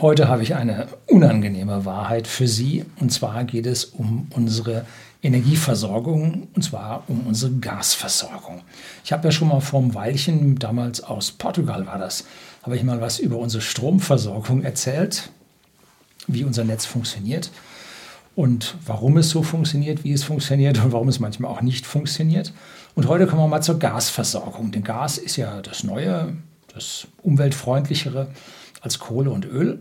Heute habe ich eine unangenehme Wahrheit für Sie. Und zwar geht es um unsere Energieversorgung, und zwar um unsere Gasversorgung. Ich habe ja schon mal vor einem Weilchen, damals aus Portugal war das, habe ich mal was über unsere Stromversorgung erzählt, wie unser Netz funktioniert und warum es so funktioniert, wie es funktioniert und warum es manchmal auch nicht funktioniert. Und heute kommen wir mal zur Gasversorgung. Denn Gas ist ja das Neue, das umweltfreundlichere als Kohle und Öl.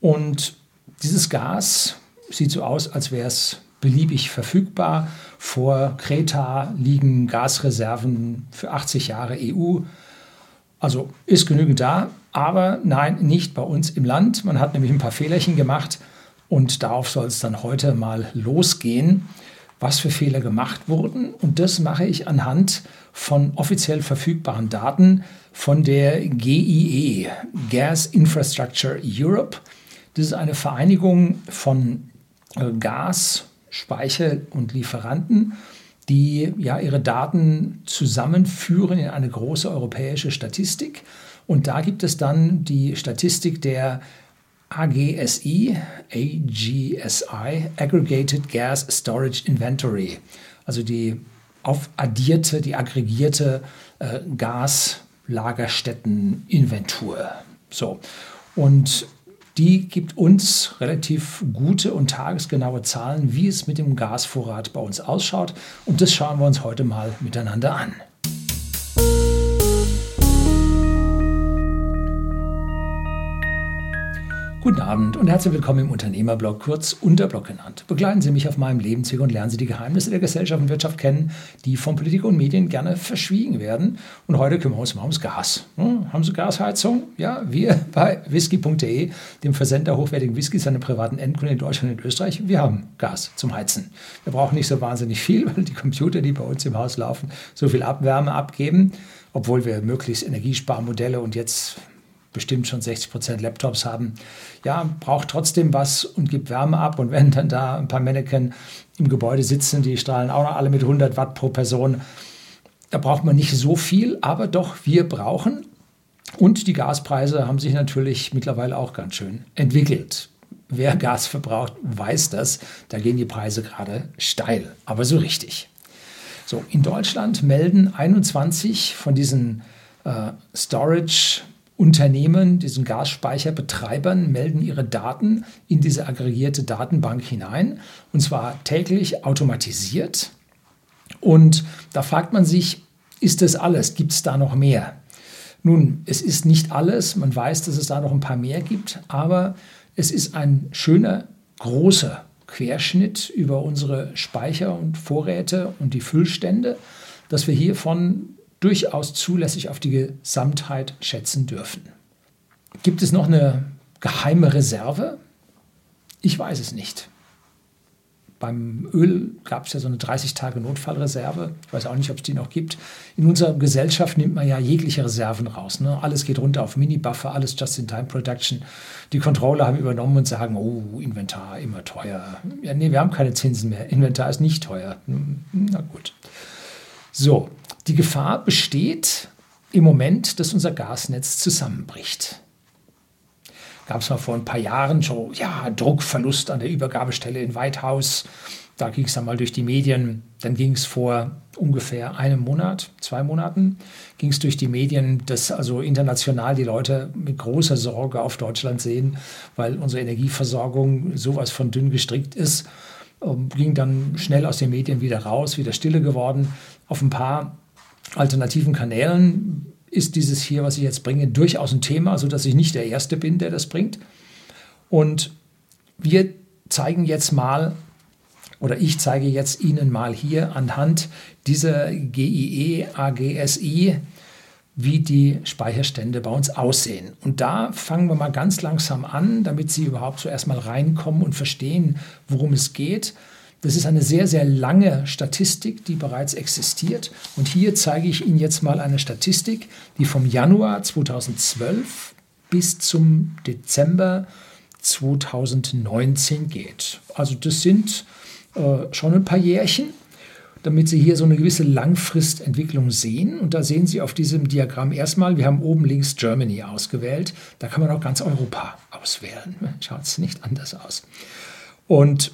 Und dieses Gas sieht so aus, als wäre es beliebig verfügbar. Vor Kreta liegen Gasreserven für 80 Jahre EU. Also ist genügend da, aber nein, nicht bei uns im Land. Man hat nämlich ein paar Fehlerchen gemacht und darauf soll es dann heute mal losgehen, was für Fehler gemacht wurden. Und das mache ich anhand von offiziell verfügbaren Daten von der GIE, Gas Infrastructure Europe. Das ist eine Vereinigung von äh, Gas, Speicher und Lieferanten, die ja ihre Daten zusammenführen in eine große europäische Statistik. Und da gibt es dann die Statistik der AGSI, AGSI, Aggregated Gas Storage Inventory, also die aufaddierte, die aggregierte äh, Gaslagerstätteninventur. So. Und die gibt uns relativ gute und tagesgenaue Zahlen, wie es mit dem Gasvorrat bei uns ausschaut. Und das schauen wir uns heute mal miteinander an. Guten Abend und herzlich willkommen im Unternehmerblog, kurz Unterblog genannt. Begleiten Sie mich auf meinem Lebensweg und lernen Sie die Geheimnisse der Gesellschaft und Wirtschaft kennen, die von Politik und Medien gerne verschwiegen werden. Und heute kümmern wir uns mal ums Gas. Hm, haben Sie Gasheizung? Ja, wir bei whisky.de, dem Versender hochwertigen Whiskys an den privaten Endkunden in Deutschland und Österreich, wir haben Gas zum Heizen. Wir brauchen nicht so wahnsinnig viel, weil die Computer, die bei uns im Haus laufen, so viel Abwärme abgeben, obwohl wir möglichst Energiesparmodelle und jetzt bestimmt schon 60 Prozent Laptops haben, ja, braucht trotzdem was und gibt Wärme ab. Und wenn dann da ein paar Mannequin im Gebäude sitzen, die strahlen auch noch alle mit 100 Watt pro Person, da braucht man nicht so viel, aber doch, wir brauchen. Und die Gaspreise haben sich natürlich mittlerweile auch ganz schön entwickelt. Wer Gas verbraucht, weiß das. Da gehen die Preise gerade steil, aber so richtig. So, in Deutschland melden 21 von diesen äh, Storage Unternehmen, diesen Gasspeicherbetreibern, melden ihre Daten in diese aggregierte Datenbank hinein und zwar täglich automatisiert. Und da fragt man sich, ist das alles? Gibt es da noch mehr? Nun, es ist nicht alles. Man weiß, dass es da noch ein paar mehr gibt, aber es ist ein schöner, großer Querschnitt über unsere Speicher und Vorräte und die Füllstände, dass wir hier von durchaus zulässig auf die Gesamtheit schätzen dürfen. Gibt es noch eine geheime Reserve? Ich weiß es nicht. Beim Öl gab es ja so eine 30 Tage Notfallreserve. Ich weiß auch nicht, ob es die noch gibt. In unserer Gesellschaft nimmt man ja jegliche Reserven raus. Ne? Alles geht runter auf Mini-Buffer, alles Just-in-Time-Production. Die Controller haben übernommen und sagen, oh, Inventar immer teuer. Ja, nee, wir haben keine Zinsen mehr. Inventar ist nicht teuer. Na gut. So, die Gefahr besteht im Moment, dass unser Gasnetz zusammenbricht. Gab es mal vor ein paar Jahren so, ja, Druckverlust an der Übergabestelle in Whitehouse. Da ging es dann mal durch die Medien. Dann ging es vor ungefähr einem Monat, zwei Monaten, ging es durch die Medien, dass also international die Leute mit großer Sorge auf Deutschland sehen, weil unsere Energieversorgung sowas von dünn gestrickt ist. Ähm, ging dann schnell aus den Medien wieder raus, wieder stille geworden. Auf ein paar alternativen Kanälen ist dieses hier, was ich jetzt bringe, durchaus ein Thema, sodass ich nicht der Erste bin, der das bringt. Und wir zeigen jetzt mal, oder ich zeige jetzt Ihnen mal hier anhand dieser GIE AGSI, wie die Speicherstände bei uns aussehen. Und da fangen wir mal ganz langsam an, damit Sie überhaupt zuerst mal reinkommen und verstehen, worum es geht. Das ist eine sehr, sehr lange Statistik, die bereits existiert. Und hier zeige ich Ihnen jetzt mal eine Statistik, die vom Januar 2012 bis zum Dezember 2019 geht. Also das sind äh, schon ein paar Jährchen. damit Sie hier so eine gewisse Langfristentwicklung sehen. Und da sehen Sie auf diesem Diagramm erstmal, wir haben oben links Germany ausgewählt. Da kann man auch ganz Europa auswählen. Schaut es nicht anders aus. Und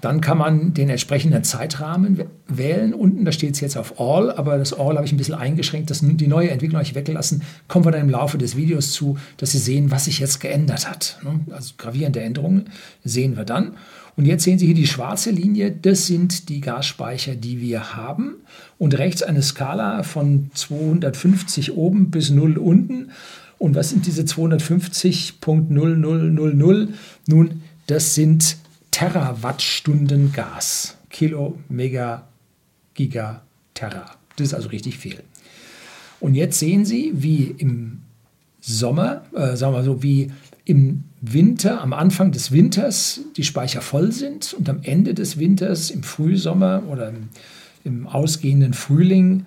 dann kann man den entsprechenden Zeitrahmen wählen. Unten, da steht es jetzt auf All, aber das All habe ich ein bisschen eingeschränkt. Das, die neue Entwicklung habe ich weggelassen. Kommen wir dann im Laufe des Videos zu, dass Sie sehen, was sich jetzt geändert hat. Ne? Also gravierende Änderungen sehen wir dann. Und jetzt sehen Sie hier die schwarze Linie, das sind die Gasspeicher, die wir haben. Und rechts eine Skala von 250 oben bis 0 unten. Und was sind diese 250.0000? Nun, das sind Terawattstunden Gas. Kilo, Mega, Giga, Terra. Das ist also richtig viel. Und jetzt sehen Sie, wie im Sommer, äh, sagen wir so, wie im Winter, am Anfang des Winters die Speicher voll sind und am Ende des Winters, im Frühsommer oder im, im ausgehenden Frühling,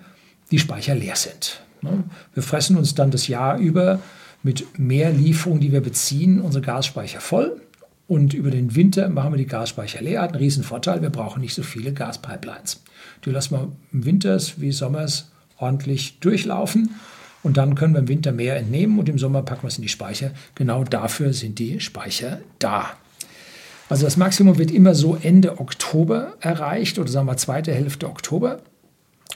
die Speicher leer sind. Ne? Wir fressen uns dann das Jahr über mit mehr Lieferungen, die wir beziehen, unsere Gasspeicher voll. Und über den Winter machen wir die Gasspeicher leer. Hat einen riesen Vorteil, wir brauchen nicht so viele Gaspipelines. Die lassen wir im Winter wie Sommers ordentlich durchlaufen und dann können wir im Winter mehr entnehmen und im Sommer packen wir es in die Speicher. Genau dafür sind die Speicher da. Also das Maximum wird immer so Ende Oktober erreicht oder sagen wir zweite Hälfte Oktober.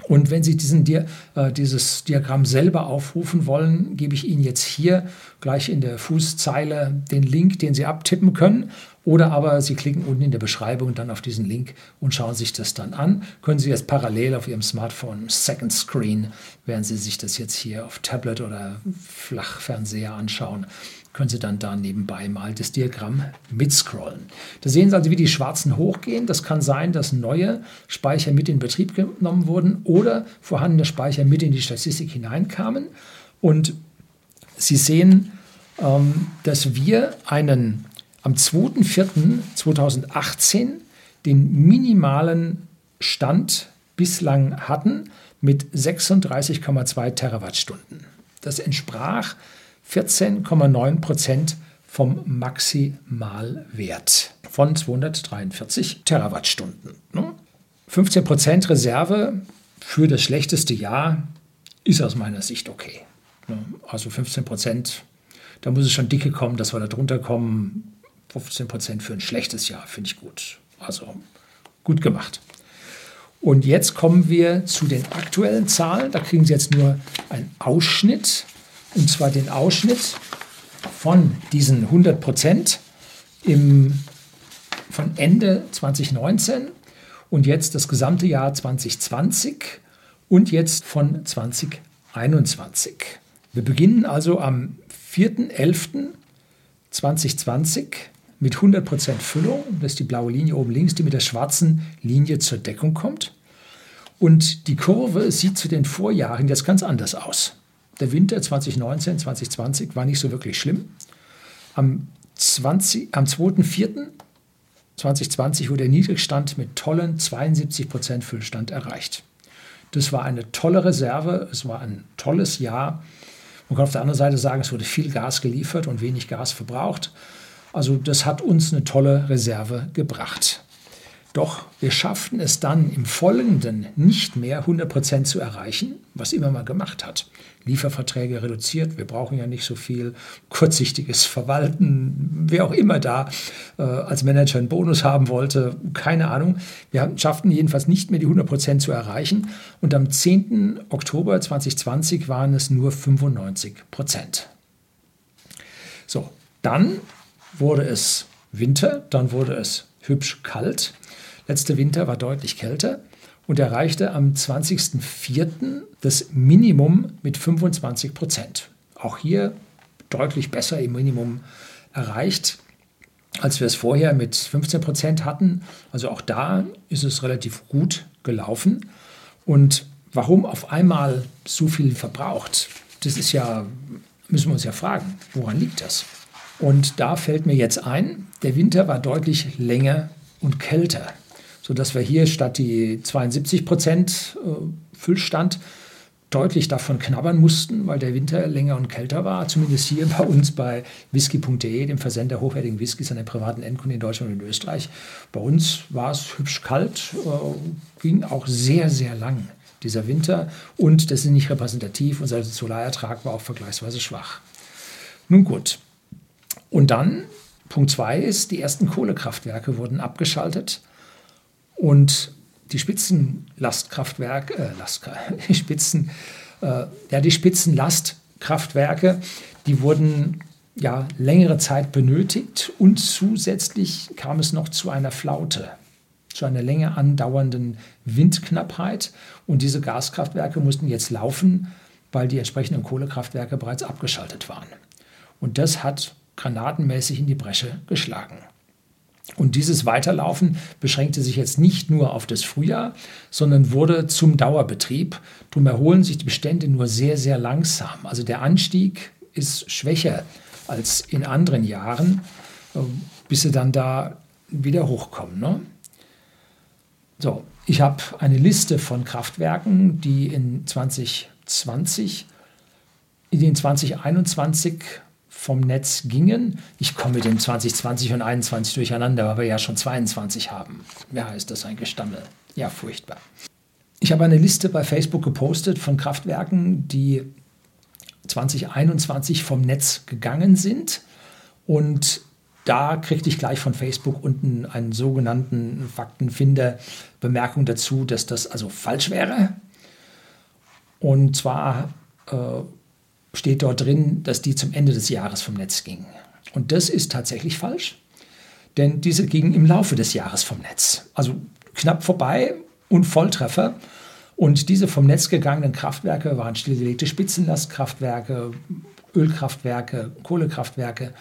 Und wenn Sie diesen, äh, dieses Diagramm selber aufrufen wollen, gebe ich Ihnen jetzt hier gleich in der Fußzeile den Link, den Sie abtippen können. Oder aber Sie klicken unten in der Beschreibung dann auf diesen Link und schauen sich das dann an. Können Sie jetzt parallel auf Ihrem Smartphone Second Screen, während Sie sich das jetzt hier auf Tablet oder Flachfernseher anschauen, können Sie dann da nebenbei mal das Diagramm mitscrollen. Da sehen Sie also, wie die Schwarzen hochgehen. Das kann sein, dass neue Speicher mit in Betrieb genommen wurden oder vorhandene Speicher mit in die Statistik hineinkamen. Und Sie sehen, ähm, dass wir einen am 2.4.2018 den minimalen Stand bislang hatten mit 36,2 Terawattstunden. Das entsprach 14,9 Prozent vom Maximalwert von 243 Terawattstunden. 15 Prozent Reserve für das schlechteste Jahr ist aus meiner Sicht okay. Also 15 Prozent, da muss es schon dicke kommen, dass wir da drunter kommen. 15 Prozent für ein schlechtes Jahr finde ich gut. Also gut gemacht. Und jetzt kommen wir zu den aktuellen Zahlen. Da kriegen Sie jetzt nur einen Ausschnitt, und zwar den Ausschnitt von diesen 100 Prozent von Ende 2019 und jetzt das gesamte Jahr 2020 und jetzt von 2021. Wir beginnen also am 4.11.2020 mit 100% Füllung. Das ist die blaue Linie oben links, die mit der schwarzen Linie zur Deckung kommt. Und die Kurve sieht zu den Vorjahren jetzt ganz anders aus. Der Winter 2019, 2020 war nicht so wirklich schlimm. Am, 20, am 2.4.2020 wurde der Niedrigstand mit tollen 72% Füllstand erreicht. Das war eine tolle Reserve, es war ein tolles Jahr. Man kann auf der anderen Seite sagen, es wurde viel Gas geliefert und wenig Gas verbraucht. Also das hat uns eine tolle Reserve gebracht. Doch wir schafften es dann im Folgenden nicht mehr 100% zu erreichen, was immer man gemacht hat. Lieferverträge reduziert, wir brauchen ja nicht so viel, kurzsichtiges Verwalten, wer auch immer da äh, als Manager einen Bonus haben wollte, keine Ahnung. Wir schafften jedenfalls nicht mehr die 100% zu erreichen und am 10. Oktober 2020 waren es nur 95%. So, dann wurde es Winter, dann wurde es hübsch kalt. Letzter Winter war deutlich kälter und erreichte am 20.04. das Minimum mit 25 Prozent. Auch hier deutlich besser im Minimum erreicht, als wir es vorher mit 15 Prozent hatten. Also auch da ist es relativ gut gelaufen. Und warum auf einmal so viel verbraucht, das ist ja, müssen wir uns ja fragen, woran liegt das? Und da fällt mir jetzt ein, der Winter war deutlich länger und kälter, sodass wir hier statt die 72 Prozent äh, Füllstand deutlich davon knabbern mussten, weil der Winter länger und kälter war. Zumindest hier bei uns bei whisky.de, dem Versender hochwertigen Whiskys an den privaten Endkunden in Deutschland und in Österreich. Bei uns war es hübsch kalt, äh, ging auch sehr, sehr lang dieser Winter und das ist nicht repräsentativ. Unser Solalertrag war auch vergleichsweise schwach. Nun gut. Und dann, Punkt 2 ist, die ersten Kohlekraftwerke wurden abgeschaltet und die Spitzenlastkraftwerke, äh, Last, die Spitzen, äh, ja, die Spitzenlastkraftwerke, die wurden ja längere Zeit benötigt und zusätzlich kam es noch zu einer Flaute, zu einer länger andauernden Windknappheit und diese Gaskraftwerke mussten jetzt laufen, weil die entsprechenden Kohlekraftwerke bereits abgeschaltet waren. Und das hat granatenmäßig in die Bresche geschlagen. Und dieses Weiterlaufen beschränkte sich jetzt nicht nur auf das Frühjahr, sondern wurde zum Dauerbetrieb. Darum erholen sich die Bestände nur sehr, sehr langsam. Also der Anstieg ist schwächer als in anderen Jahren, äh, bis sie dann da wieder hochkommen. Ne? So, ich habe eine Liste von Kraftwerken, die in 2020, in den 2021 vom Netz gingen. Ich komme mit dem 2020 und 21 durcheinander, weil wir ja schon 22 haben. Ja, ist das ein Gestammel. Ja, furchtbar. Ich habe eine Liste bei Facebook gepostet von Kraftwerken, die 2021 vom Netz gegangen sind. Und da kriegte ich gleich von Facebook unten einen sogenannten Faktenfinder Bemerkung dazu, dass das also falsch wäre. Und zwar äh, steht dort drin, dass die zum Ende des Jahres vom Netz gingen. Und das ist tatsächlich falsch, denn diese gingen im Laufe des Jahres vom Netz. Also knapp vorbei und Volltreffer. Und diese vom Netz gegangenen Kraftwerke waren stillgelegte Spitzenlastkraftwerke, Ölkraftwerke, Kohlekraftwerke.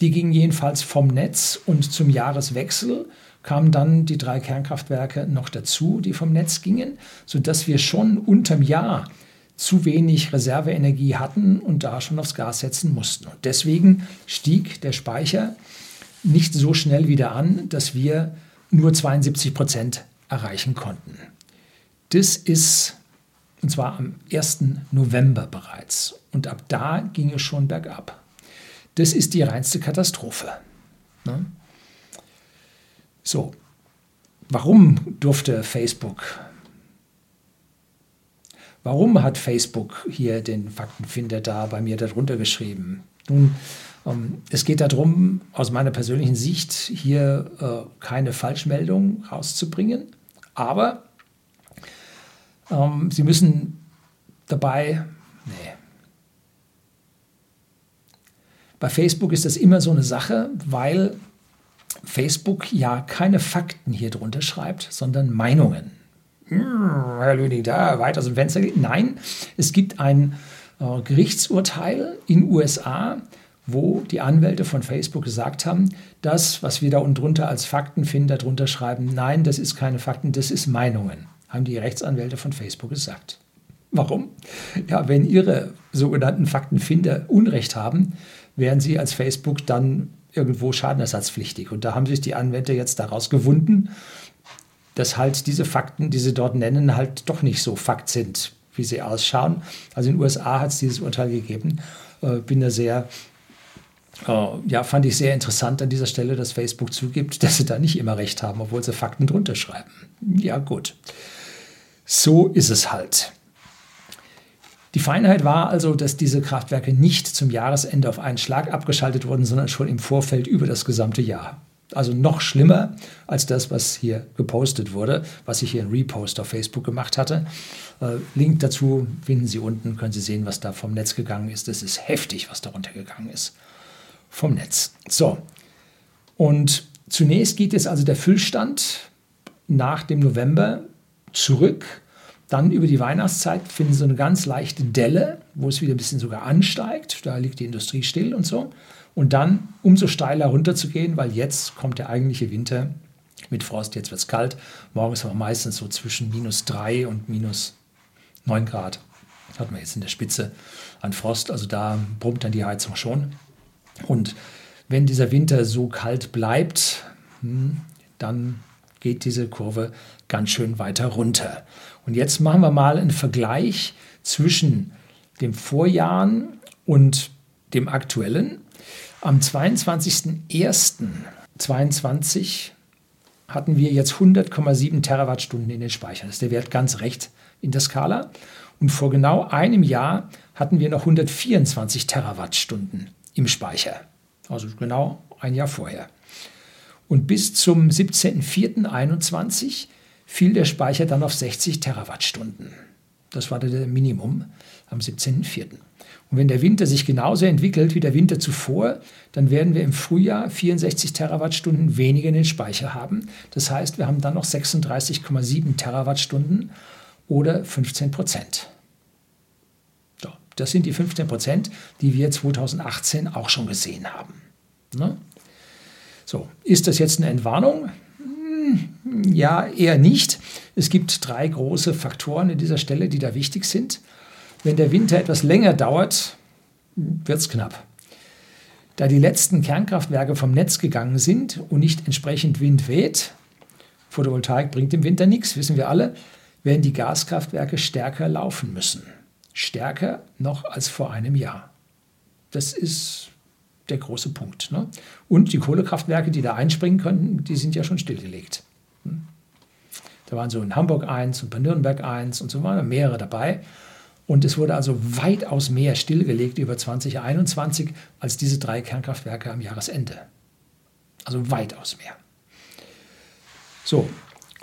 Die gingen jedenfalls vom Netz und zum Jahreswechsel kamen dann die drei Kernkraftwerke noch dazu, die vom Netz gingen, sodass wir schon unterm Jahr zu wenig Reserveenergie hatten und da schon aufs Gas setzen mussten. Und deswegen stieg der Speicher nicht so schnell wieder an, dass wir nur 72 Prozent erreichen konnten. Das ist, und zwar am 1. November bereits. Und ab da ging es schon bergab. Das ist die reinste Katastrophe. Ne? So, warum durfte Facebook Warum hat Facebook hier den Faktenfinder da bei mir darunter geschrieben? Nun, ähm, es geht darum, aus meiner persönlichen Sicht hier äh, keine Falschmeldung rauszubringen, aber ähm, Sie müssen dabei, nee. Bei Facebook ist das immer so eine Sache, weil Facebook ja keine Fakten hier drunter schreibt, sondern Meinungen. Herr Löning, da weit aus dem Fenster geht. Nein, es gibt ein äh, Gerichtsurteil in USA, wo die Anwälte von Facebook gesagt haben, das, was wir da unten drunter als Faktenfinder drunter schreiben, nein, das ist keine Fakten, das ist Meinungen, haben die Rechtsanwälte von Facebook gesagt. Warum? Ja, wenn ihre sogenannten Faktenfinder Unrecht haben, wären sie als Facebook dann irgendwo schadenersatzpflichtig. Und da haben sich die Anwälte jetzt daraus gewunden dass halt diese Fakten, die sie dort nennen, halt doch nicht so Fakt sind, wie sie ausschauen. Also in den USA hat es dieses Urteil gegeben. Äh, bin da sehr, äh, ja, fand ich sehr interessant an dieser Stelle, dass Facebook zugibt, dass sie da nicht immer recht haben, obwohl sie Fakten drunter schreiben. Ja, gut. So ist es halt. Die Feinheit war also, dass diese Kraftwerke nicht zum Jahresende auf einen Schlag abgeschaltet wurden, sondern schon im Vorfeld über das gesamte Jahr. Also noch schlimmer als das, was hier gepostet wurde, was ich hier in Repost auf Facebook gemacht hatte. Äh, Link dazu finden Sie unten, können Sie sehen, was da vom Netz gegangen ist. Das ist heftig, was darunter gegangen ist vom Netz. So, und zunächst geht jetzt also der Füllstand nach dem November zurück. Dann über die Weihnachtszeit finden Sie eine ganz leichte Delle, wo es wieder ein bisschen sogar ansteigt. Da liegt die Industrie still und so und dann umso steiler runterzugehen, weil jetzt kommt der eigentliche Winter mit Frost. Jetzt wird es kalt. Morgens aber meistens so zwischen minus 3 und minus 9 Grad. Hat man jetzt in der Spitze an Frost. Also da brummt dann die Heizung schon. Und wenn dieser Winter so kalt bleibt, hm, dann geht diese Kurve ganz schön weiter runter. Und jetzt machen wir mal einen Vergleich zwischen dem Vorjahren und dem aktuellen. Am 22.01.22 hatten wir jetzt 100,7 Terawattstunden in den Speichern. Das ist der Wert ganz rechts in der Skala. Und vor genau einem Jahr hatten wir noch 124 Terawattstunden im Speicher. Also genau ein Jahr vorher. Und bis zum 17.04.21 fiel der Speicher dann auf 60 Terawattstunden. Das war der Minimum am 17.04. Und wenn der Winter sich genauso entwickelt wie der Winter zuvor, dann werden wir im Frühjahr 64 Terawattstunden weniger in den Speicher haben. Das heißt, wir haben dann noch 36,7 Terawattstunden oder 15 Prozent. Das sind die 15 Prozent, die wir 2018 auch schon gesehen haben. Ne? So, ist das jetzt eine Entwarnung? Hm, ja, eher nicht. Es gibt drei große Faktoren an dieser Stelle, die da wichtig sind. Wenn der Winter etwas länger dauert, wird es knapp. Da die letzten Kernkraftwerke vom Netz gegangen sind und nicht entsprechend Wind weht, Photovoltaik bringt im Winter nichts, wissen wir alle, werden die Gaskraftwerke stärker laufen müssen. Stärker noch als vor einem Jahr. Das ist der große Punkt. Ne? Und die Kohlekraftwerke, die da einspringen könnten, die sind ja schon stillgelegt. Hm? Da waren so in Hamburg eins und bei Nürnberg eins und so waren mehrere dabei. Und es wurde also weitaus mehr stillgelegt über 2021 als diese drei Kernkraftwerke am Jahresende. Also weitaus mehr. So,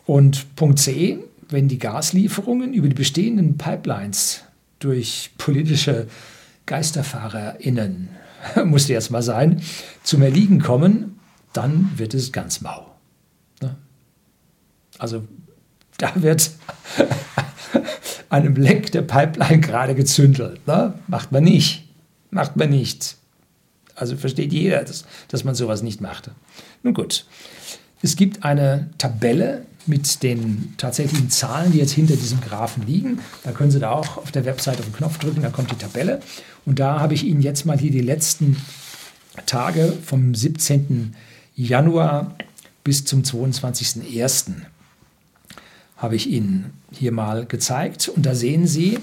und Punkt C, wenn die Gaslieferungen über die bestehenden Pipelines durch politische GeisterfahrerInnen, musste jetzt mal sein, zum Erliegen kommen, dann wird es ganz mau. Ne? Also da wird einem Leck der Pipeline gerade gezündelt. Ne? Macht man nicht. Macht man nicht. Also versteht jeder, dass, dass man sowas nicht machte. Nun gut. Es gibt eine Tabelle mit den tatsächlichen Zahlen, die jetzt hinter diesem Graphen liegen. Da können Sie da auch auf der Webseite auf den Knopf drücken, dann kommt die Tabelle. Und da habe ich Ihnen jetzt mal hier die letzten Tage vom 17. Januar bis zum 22.01 habe ich Ihnen hier mal gezeigt. Und da sehen Sie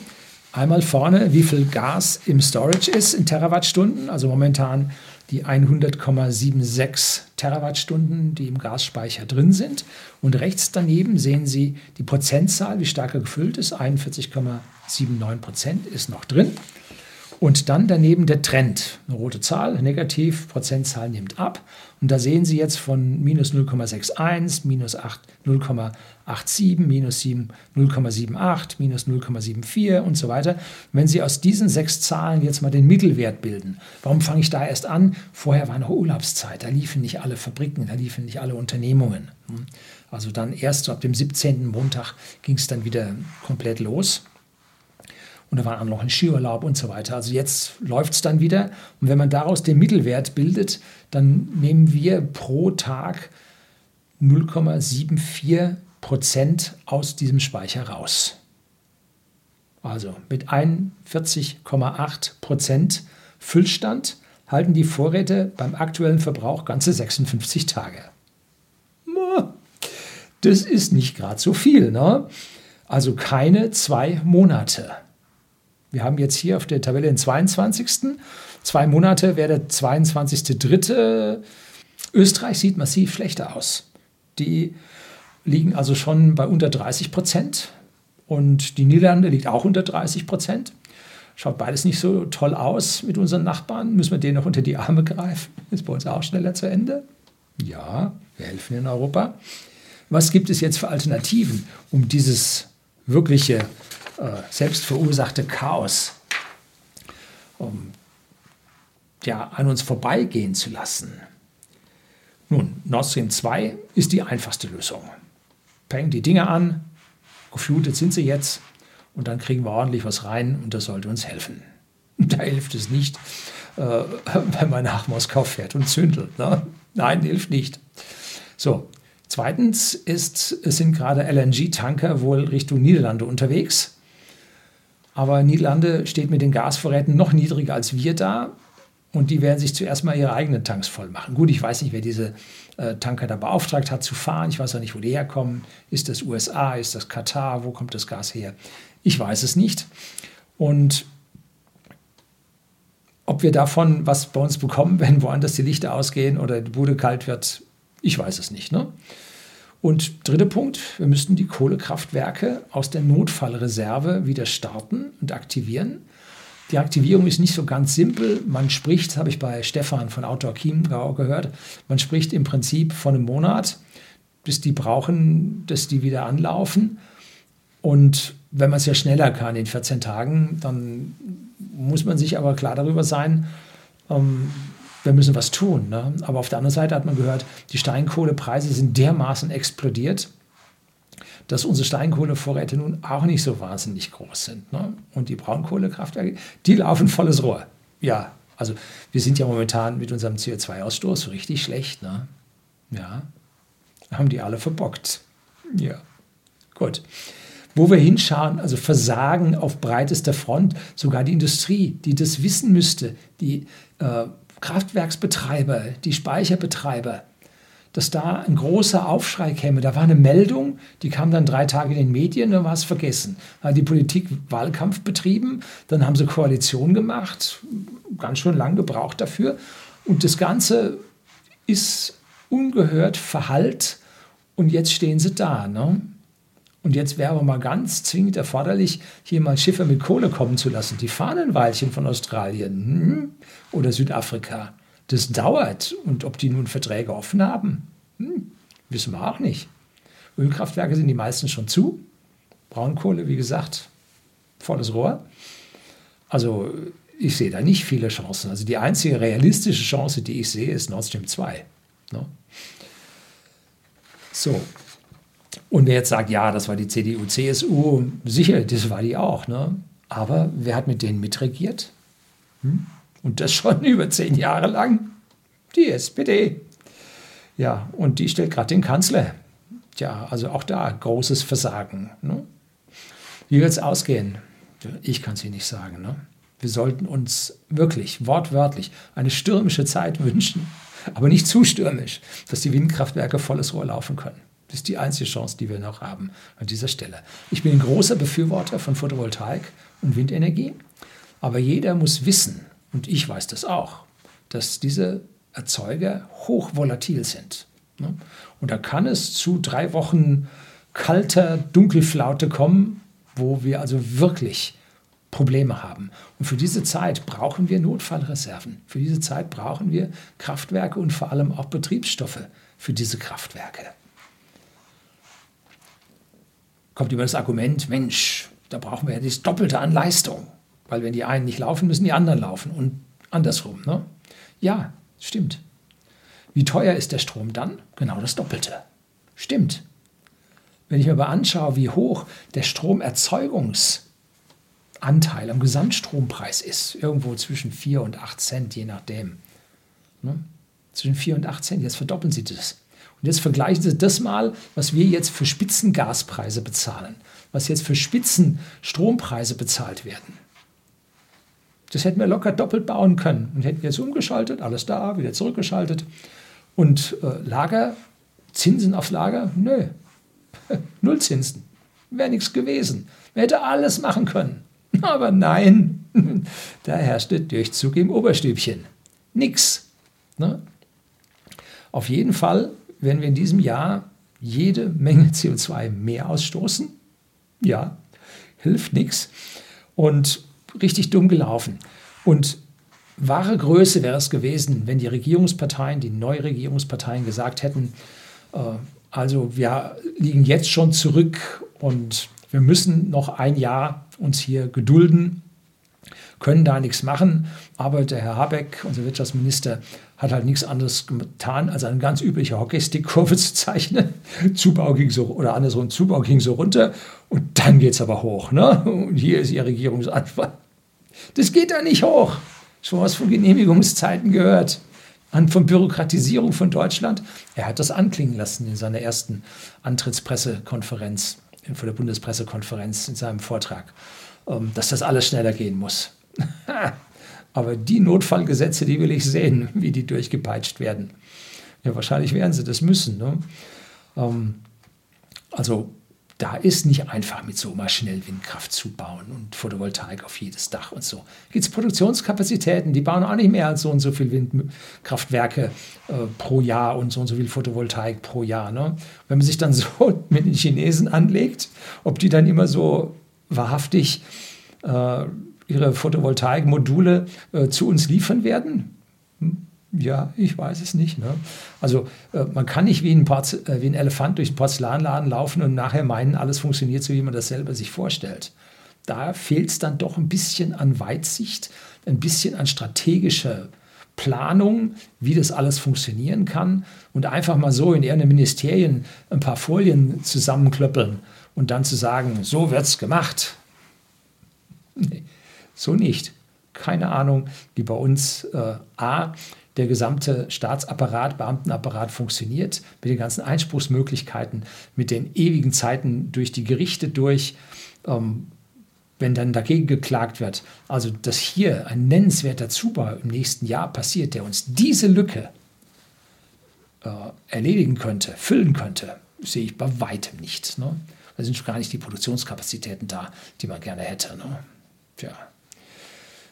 einmal vorne, wie viel Gas im Storage ist in Terawattstunden. Also momentan die 100,76 Terawattstunden, die im Gasspeicher drin sind. Und rechts daneben sehen Sie die Prozentzahl, wie stark er gefüllt ist. 41,79 Prozent ist noch drin. Und dann daneben der Trend. Eine rote Zahl, negativ, Prozentzahl nimmt ab. Und da sehen Sie jetzt von minus 0,61, minus 0,87, minus 0,78, minus 0,74 und so weiter. Wenn Sie aus diesen sechs Zahlen jetzt mal den Mittelwert bilden, warum fange ich da erst an? Vorher war noch Urlaubszeit, da liefen nicht alle Fabriken, da liefen nicht alle Unternehmungen. Also dann erst so ab dem 17. Montag ging es dann wieder komplett los. Und da war auch noch ein Skiurlaub und so weiter. Also jetzt läuft es dann wieder. Und wenn man daraus den Mittelwert bildet, dann nehmen wir pro Tag 0,74 Prozent aus diesem Speicher raus. Also mit 41,8 Prozent Füllstand halten die Vorräte beim aktuellen Verbrauch ganze 56 Tage. Das ist nicht gerade so viel. Ne? Also keine zwei Monate. Wir haben jetzt hier auf der Tabelle den 22. Zwei Monate wäre der 22.3. Österreich sieht massiv schlechter aus. Die liegen also schon bei unter 30 Prozent und die Niederlande liegt auch unter 30 Prozent. Schaut beides nicht so toll aus mit unseren Nachbarn. Müssen wir denen noch unter die Arme greifen? Ist bei uns auch schneller zu Ende? Ja, wir helfen in Europa. Was gibt es jetzt für Alternativen, um dieses wirkliche äh, selbstverursachte Chaos um, ja, an uns vorbeigehen zu lassen. Nun, Nord Stream 2 ist die einfachste Lösung. Peng die Dinge an, geflutet sind sie jetzt und dann kriegen wir ordentlich was rein und das sollte uns helfen. Da hilft es nicht, äh, wenn man nach Moskau fährt und zündelt. Ne? Nein, hilft nicht. So, zweitens ist, sind gerade LNG-Tanker wohl Richtung Niederlande unterwegs. Aber Niederlande steht mit den Gasvorräten noch niedriger als wir da. Und die werden sich zuerst mal ihre eigenen Tanks voll machen. Gut, ich weiß nicht, wer diese äh, Tanker da beauftragt hat zu fahren. Ich weiß auch nicht, wo die herkommen. Ist das USA? Ist das Katar? Wo kommt das Gas her? Ich weiß es nicht. Und ob wir davon was bei uns bekommen, wenn woanders die Lichter ausgehen oder die Bude kalt wird, ich weiß es nicht. Ne? Und dritter Punkt, wir müssten die Kohlekraftwerke aus der Notfallreserve wieder starten und aktivieren. Die Aktivierung ist nicht so ganz simpel. Man spricht, habe ich bei Stefan von Outdoor Chiemgau gehört, man spricht im Prinzip von einem Monat, bis die brauchen, dass die wieder anlaufen. Und wenn man es ja schneller kann, in 14 Tagen, dann muss man sich aber klar darüber sein, ähm, wir müssen was tun. Ne? Aber auf der anderen Seite hat man gehört, die Steinkohlepreise sind dermaßen explodiert, dass unsere Steinkohlevorräte nun auch nicht so wahnsinnig groß sind. Ne? Und die Braunkohlekraftwerke, die laufen volles Rohr. Ja, also wir sind ja momentan mit unserem CO2-Ausstoß richtig schlecht. Ne? Ja, haben die alle verbockt. Ja, gut. Wo wir hinschauen, also Versagen auf breitester Front, sogar die Industrie, die das wissen müsste, die äh, Kraftwerksbetreiber, die Speicherbetreiber, dass da ein großer Aufschrei käme. Da war eine Meldung, die kam dann drei Tage in den Medien, dann war es vergessen. Da hat die Politik Wahlkampf betrieben, dann haben sie Koalition gemacht, ganz schön lang gebraucht dafür. Und das Ganze ist ungehört verhallt und jetzt stehen sie da. Ne? Und jetzt wäre aber mal ganz zwingend erforderlich, hier mal Schiffe mit Kohle kommen zu lassen. Die Fahnenweilchen von Australien hm? oder Südafrika. Das dauert. Und ob die nun Verträge offen haben, hm, wissen wir auch nicht. Ölkraftwerke sind die meisten schon zu. Braunkohle, wie gesagt, volles Rohr. Also ich sehe da nicht viele Chancen. Also die einzige realistische Chance, die ich sehe, ist Nord Stream 2. Ne? So. Und wer jetzt sagt, ja, das war die CDU, CSU, sicher, das war die auch. Ne? Aber wer hat mit denen mitregiert? Hm? Und das schon über zehn Jahre lang. Die SPD. Ja, und die stellt gerade den Kanzler. Tja, also auch da großes Versagen. Ne? Wie wird es ausgehen? Ich kann es Ihnen nicht sagen. Ne? Wir sollten uns wirklich, wortwörtlich, eine stürmische Zeit wünschen, aber nicht zu stürmisch, dass die Windkraftwerke volles Rohr laufen können. Das ist die einzige Chance, die wir noch haben an dieser Stelle. Ich bin ein großer Befürworter von Photovoltaik und Windenergie, aber jeder muss wissen, und ich weiß das auch, dass diese Erzeuger hochvolatil sind. Ne? Und da kann es zu drei Wochen kalter Dunkelflaute kommen, wo wir also wirklich Probleme haben. Und für diese Zeit brauchen wir Notfallreserven. Für diese Zeit brauchen wir Kraftwerke und vor allem auch Betriebsstoffe für diese Kraftwerke. Kommt immer das Argument, Mensch, da brauchen wir ja das Doppelte an Leistung. Weil wenn die einen nicht laufen, müssen die anderen laufen und andersrum. Ne? Ja, stimmt. Wie teuer ist der Strom dann? Genau das Doppelte. Stimmt. Wenn ich mir aber anschaue, wie hoch der Stromerzeugungsanteil am Gesamtstrompreis ist, irgendwo zwischen 4 und 8 Cent, je nachdem. Ne? Zwischen 4 und 8 Cent, jetzt verdoppeln Sie das. Und jetzt vergleichen Sie das mal, was wir jetzt für Spitzengaspreise bezahlen, was jetzt für Spitzenstrompreise bezahlt werden. Das hätten wir locker doppelt bauen können und hätten jetzt umgeschaltet, alles da, wieder zurückgeschaltet. Und äh, Lager, Zinsen aufs Lager? Nö. Null Zinsen. Wäre nichts gewesen. Man hätte alles machen können. Aber nein, da herrschte Durchzug im Oberstübchen. Nix. Ne? Auf jeden Fall werden wir in diesem Jahr jede Menge CO2 mehr ausstoßen. Ja, hilft nichts. Und richtig dumm gelaufen. Und wahre Größe wäre es gewesen, wenn die Regierungsparteien, die Neuregierungsparteien gesagt hätten, äh, also wir liegen jetzt schon zurück und wir müssen noch ein Jahr uns hier gedulden, können da nichts machen. Aber der Herr Habeck, unser Wirtschaftsminister, hat halt nichts anderes getan, als eine ganz übliche Hockeystick-Kurve zu zeichnen. Zubau ging so, oder andersrum, Zubau ging so runter und dann geht es aber hoch. Ne? Und hier ist Ihr Regierungsantwort. Das geht da nicht hoch. Schon was von Genehmigungszeiten gehört. Und von Bürokratisierung von Deutschland. Er hat das anklingen lassen in seiner ersten Antrittspressekonferenz, vor der Bundespressekonferenz in seinem Vortrag, dass das alles schneller gehen muss. Aber die Notfallgesetze, die will ich sehen, wie die durchgepeitscht werden. Ja, wahrscheinlich werden sie das müssen. Ne? Ähm, also da ist nicht einfach mit so mal schnell Windkraft zu bauen und Photovoltaik auf jedes Dach und so. Gibt es Produktionskapazitäten, die bauen auch nicht mehr als so und so viel Windkraftwerke äh, pro Jahr und so und so viel Photovoltaik pro Jahr. Ne? Wenn man sich dann so mit den Chinesen anlegt, ob die dann immer so wahrhaftig äh, ihre Photovoltaikmodule äh, zu uns liefern werden? Hm? Ja, ich weiß es nicht. Ne? Also äh, man kann nicht wie ein, äh, wie ein Elefant durch den Porzellanladen laufen und nachher meinen, alles funktioniert so, wie man das selber sich vorstellt. Da fehlt es dann doch ein bisschen an Weitsicht, ein bisschen an strategischer Planung, wie das alles funktionieren kann und einfach mal so in irgendeinem Ministerien ein paar Folien zusammenklöppeln und dann zu sagen, so wird es gemacht. Nee, so nicht. Keine Ahnung, wie bei uns äh, A, der gesamte Staatsapparat, Beamtenapparat funktioniert, mit den ganzen Einspruchsmöglichkeiten, mit den ewigen Zeiten durch die Gerichte durch, ähm, wenn dann dagegen geklagt wird. Also, dass hier ein nennenswerter Zubau im nächsten Jahr passiert, der uns diese Lücke äh, erledigen könnte, füllen könnte, sehe ich bei weitem nicht. Ne? Da sind schon gar nicht die Produktionskapazitäten da, die man gerne hätte. Ne? Tja.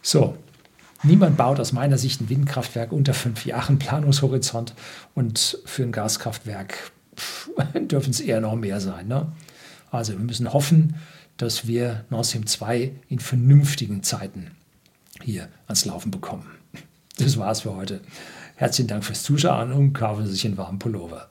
So, Niemand baut aus meiner Sicht ein Windkraftwerk unter fünf Jahren Planungshorizont und für ein Gaskraftwerk dürfen es eher noch mehr sein. Ne? Also wir müssen hoffen, dass wir Nord Stream 2 in vernünftigen Zeiten hier ans Laufen bekommen. Das war's für heute. Herzlichen Dank fürs Zuschauen und kaufen Sie sich einen warmen Pullover.